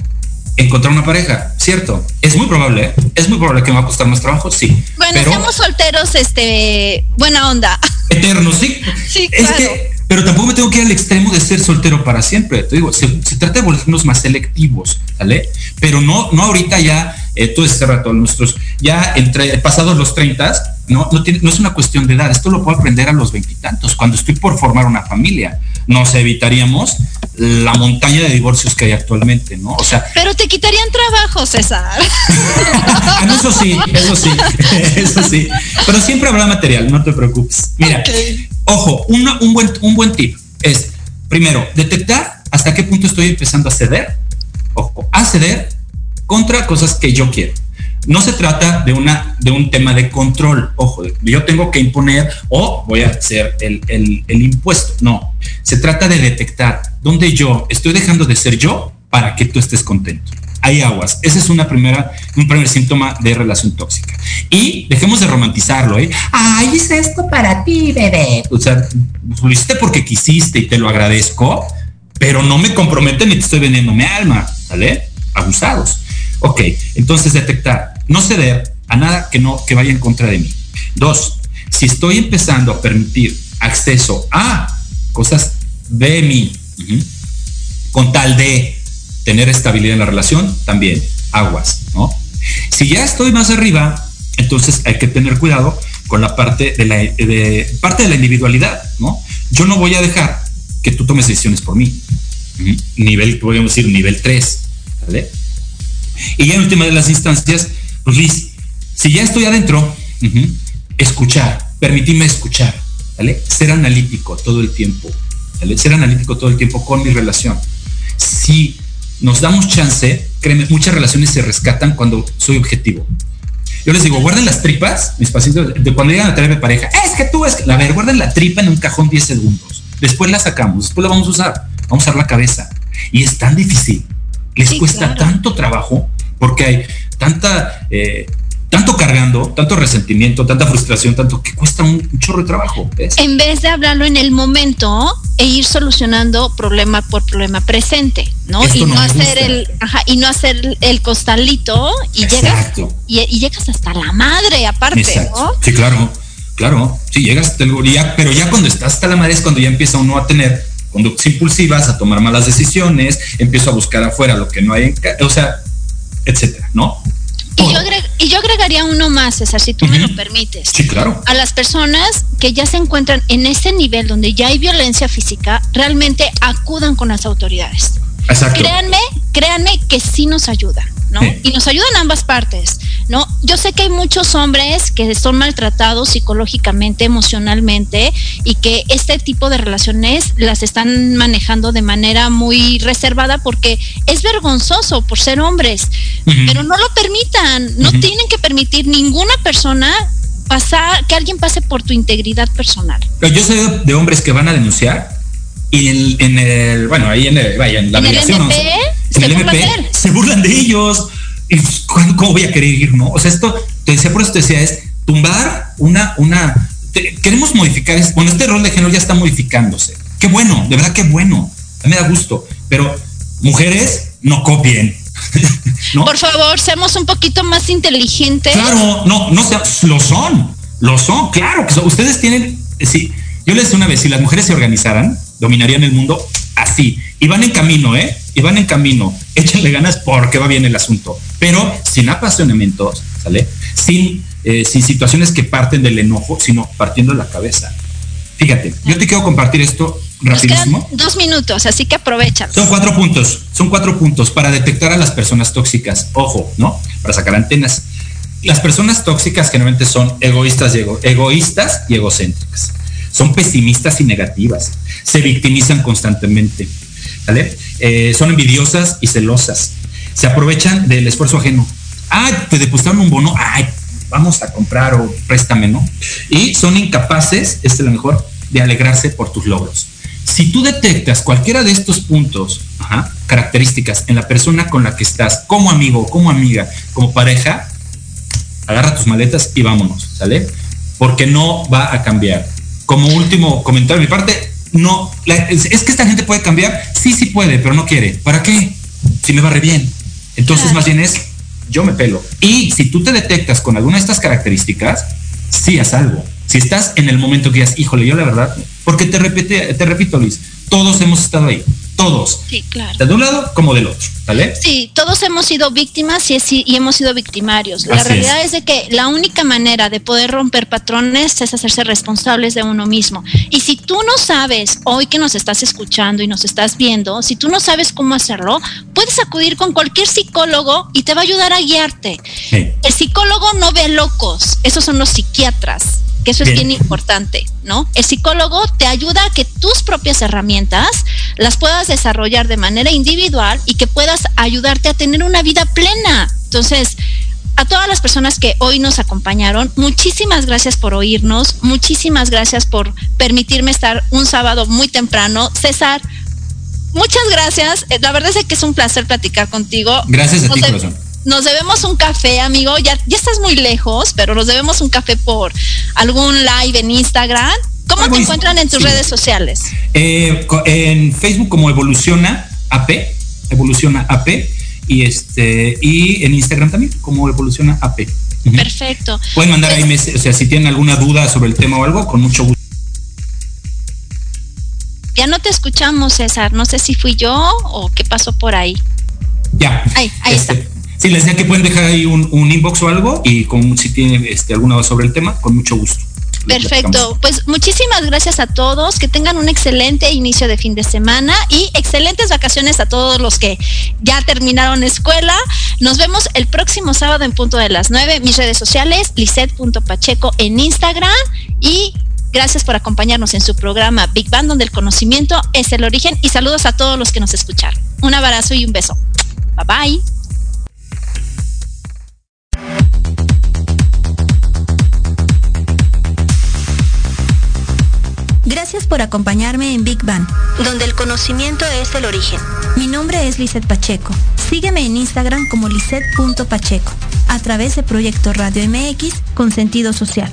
encontrar una pareja, ¿cierto? Es muy probable, ¿eh? es muy probable que me va a costar más trabajo, sí. Bueno, pero, solteros, este, buena onda. Eternos, sí. sí, claro. Es que, pero tampoco me tengo que ir al extremo de ser soltero para siempre. Te digo, se, trata de volvernos más selectivos, ¿vale? Pero no, no ahorita ya, eh, todo este rato, nuestros, ya entre pasados los 30, no, no, tiene, no es una cuestión de edad, esto lo puedo aprender a los veintitantos, cuando estoy por formar una familia. Nos evitaríamos la montaña de divorcios que hay actualmente, ¿no? O sea. Pero te quitarían trabajo, César. eso sí, eso sí, eso sí. Pero siempre habrá material, no te preocupes. Mira, ojo, un, buen, un buen tip es, primero, detectar hasta qué punto estoy empezando a ceder, ojo, a ceder contra cosas que yo quiero. No se trata de, una, de un tema de control, ojo, yo tengo que imponer o voy a hacer el, el, impuesto. No, se trata de detectar dónde yo estoy dejando de ser yo para que tú estés contento. Hay aguas. Ese es una primera, un primer síntoma de relación tóxica. Y dejemos de romantizarlo, ¿eh? Ay, hice esto para ti, bebé. O sea, lo hiciste porque quisiste y te lo agradezco, pero no me compromete ni te estoy vendiendo mi alma, ¿vale? Abusados. Ok, entonces detectar, no ceder a nada que no que vaya en contra de mí. Dos, si estoy empezando a permitir acceso a cosas de mí, con tal de tener estabilidad en la relación, también aguas, ¿no? Si ya estoy más arriba, entonces hay que tener cuidado con la parte de la parte de la individualidad, ¿no? Yo no voy a dejar que tú tomes decisiones por mí. Nivel, podríamos decir, nivel 3, ¿vale? Y ya en última de las instancias, pues Liz, si ya estoy adentro, escuchar, permitirme escuchar, ¿vale? Ser analítico todo el tiempo, ¿vale? Ser analítico todo el tiempo con mi relación. Si nos damos chance, créeme, muchas relaciones se rescatan cuando soy objetivo. Yo les digo, guarden las tripas, mis pacientes, de cuando llegan a tener pareja, es que tú es que, a ver, guarden la tripa en un cajón 10 segundos. Después la sacamos, después la vamos a usar, vamos a usar la cabeza. Y es tan difícil les cuesta tanto trabajo porque hay tanta, eh, tanto cargando, tanto resentimiento, tanta frustración, tanto que cuesta un, chorro de trabajo. En vez de hablarlo en el momento e ir solucionando problema por problema presente, ¿no? y no, hacer el, y no hacer el costalito y llegas y, llegas hasta la madre aparte, ¿no? Sí, claro, claro. Sí, llegas hasta el pero ya cuando estás hasta la madre es cuando ya empieza uno a tener conductas impulsivas, a tomar malas decisiones, empiezo a buscar afuera lo que no hay, en o sea, etcétera, ¿no? Y yo, agregaría uno más, César, si tú me lo permites. Sí, claro. A las personas que ya se encuentran en ese nivel donde ya hay violencia física, realmente acudan con las autoridades. Exacto. Créanme, créanme que sí nos ayuda, ¿no? Y nos ayudan ambas partes, ¿no? Yo sé que hay muchos hombres que son maltratados psicológicamente, emocionalmente, y que este tipo de relaciones las están manejando de manera muy reservada porque es vergonzoso por ser hombres, pero no lo permitan, no tienen que permitir ninguna persona pasar, que alguien pase por tu integridad personal. Yo sé de hombres que van a denunciar y en, el, bueno, ahí en, el, vaya, en la mediación, se, burlan se burlan de ellos. ¿Y cómo voy a querer ir, no? O sea, esto, te decía, por eso te decía, es tumbar una, una, queremos modificar, bueno, este rol de género ya está modificándose. Qué bueno, de verdad qué bueno, a mí me da gusto, pero mujeres no copien. Por favor, seamos un poquito más inteligentes. Claro, no, no lo son, lo son, claro que ustedes tienen, sí, yo les decía una vez, si las mujeres se organizaran, dominarían el mundo así. Y van en camino, ¿eh? Y van en camino. Échenle ganas porque va bien el asunto. Pero sin apasionamientos, ¿sale? Sin, eh, sin situaciones que parten del enojo, sino partiendo la cabeza. Fíjate, yo te quiero compartir esto rapidísimo. dos minutos, así que aprovecha. Son cuatro puntos, son cuatro puntos para detectar a las personas tóxicas. Ojo, ¿no? Para sacar antenas. Las personas tóxicas generalmente son egoístas y, egoístas y egocéntricas son pesimistas y negativas, se victimizan constantemente, ¿vale? Eh, son envidiosas y celosas, se aprovechan del esfuerzo ajeno. Ay, te depositaron un bono, ay, vamos a comprar o préstame, ¿no? Y son incapaces, este es lo mejor, de alegrarse por tus logros. Si tú detectas cualquiera de estos puntos, características en la persona con la que estás, como amigo, como amiga, como pareja, agarra tus maletas y vámonos, ¿sale? Porque no va a cambiar como último comentario de mi parte, no, es, que esta gente puede cambiar, sí, sí puede, pero no quiere. ¿Para qué? Si me va re bien. Entonces, más bien es, yo me pelo. Y si tú te detectas con alguna de estas características, sí haz algo. Si estás en el momento que digas, híjole, yo la verdad, porque te, repite, te repito, Luis, todos hemos estado ahí todos. Sí, claro. De un lado como del otro, ¿vale? Sí, todos hemos sido víctimas y, y hemos sido victimarios. La realidad es. de que la única manera de poder romper patrones es hacerse responsables de uno mismo. Y si tú no sabes, hoy que nos estás escuchando y nos estás viendo, si tú no sabes cómo hacerlo, puedes acudir con cualquier psicólogo y te va a ayudar a guiarte. El psicólogo no ve locos, esos son los psiquiatras que eso es bien importante, ¿no? El psicólogo te ayuda a que tus propias herramientas las puedas desarrollar de manera individual y que puedas ayudarte a tener una vida plena. Entonces, a todas las personas que hoy nos acompañaron, muchísimas gracias por oírnos, muchísimas gracias por permitirme estar un sábado muy temprano. César, muchas gracias. Eh, la verdad es que es un placer platicar contigo. Gracias a ti, corazón nos debemos un café, amigo. Ya, ya estás muy lejos, pero nos debemos un café por algún live en Instagram. ¿Cómo te encuentran en tus redes sociales? Eh, en Facebook como Evoluciona AP, Evoluciona AP, y este, y en Instagram también como Evoluciona AP. Perfecto. Pueden mandar ahí, o sea, si tienen alguna duda sobre el tema o algo, con mucho gusto. Ya no te escuchamos, César. No sé si fui yo o qué pasó por ahí. Ya. Ahí, ahí está. Sí, les decía que pueden dejar ahí un, inbox o algo y con, si tienen este, alguna duda sobre el tema, con mucho gusto. Perfecto, pues muchísimas gracias a todos, que tengan un excelente inicio de fin de semana y excelentes vacaciones a todos los que ya terminaron escuela. Nos vemos el próximo sábado en punto de las 9. Mis redes sociales, lisette.pacheco en Instagram y gracias por acompañarnos en su programa Big Band, donde el conocimiento es el origen y saludos a todos los que nos escucharon. Un abrazo y un beso. Bye bye. Gracias por acompañarme en Big Bang, donde el conocimiento es el origen. Mi nombre es Lisette Pacheco. Sígueme en Instagram como lisette.pacheco, a través de Proyecto Radio MX con sentido social.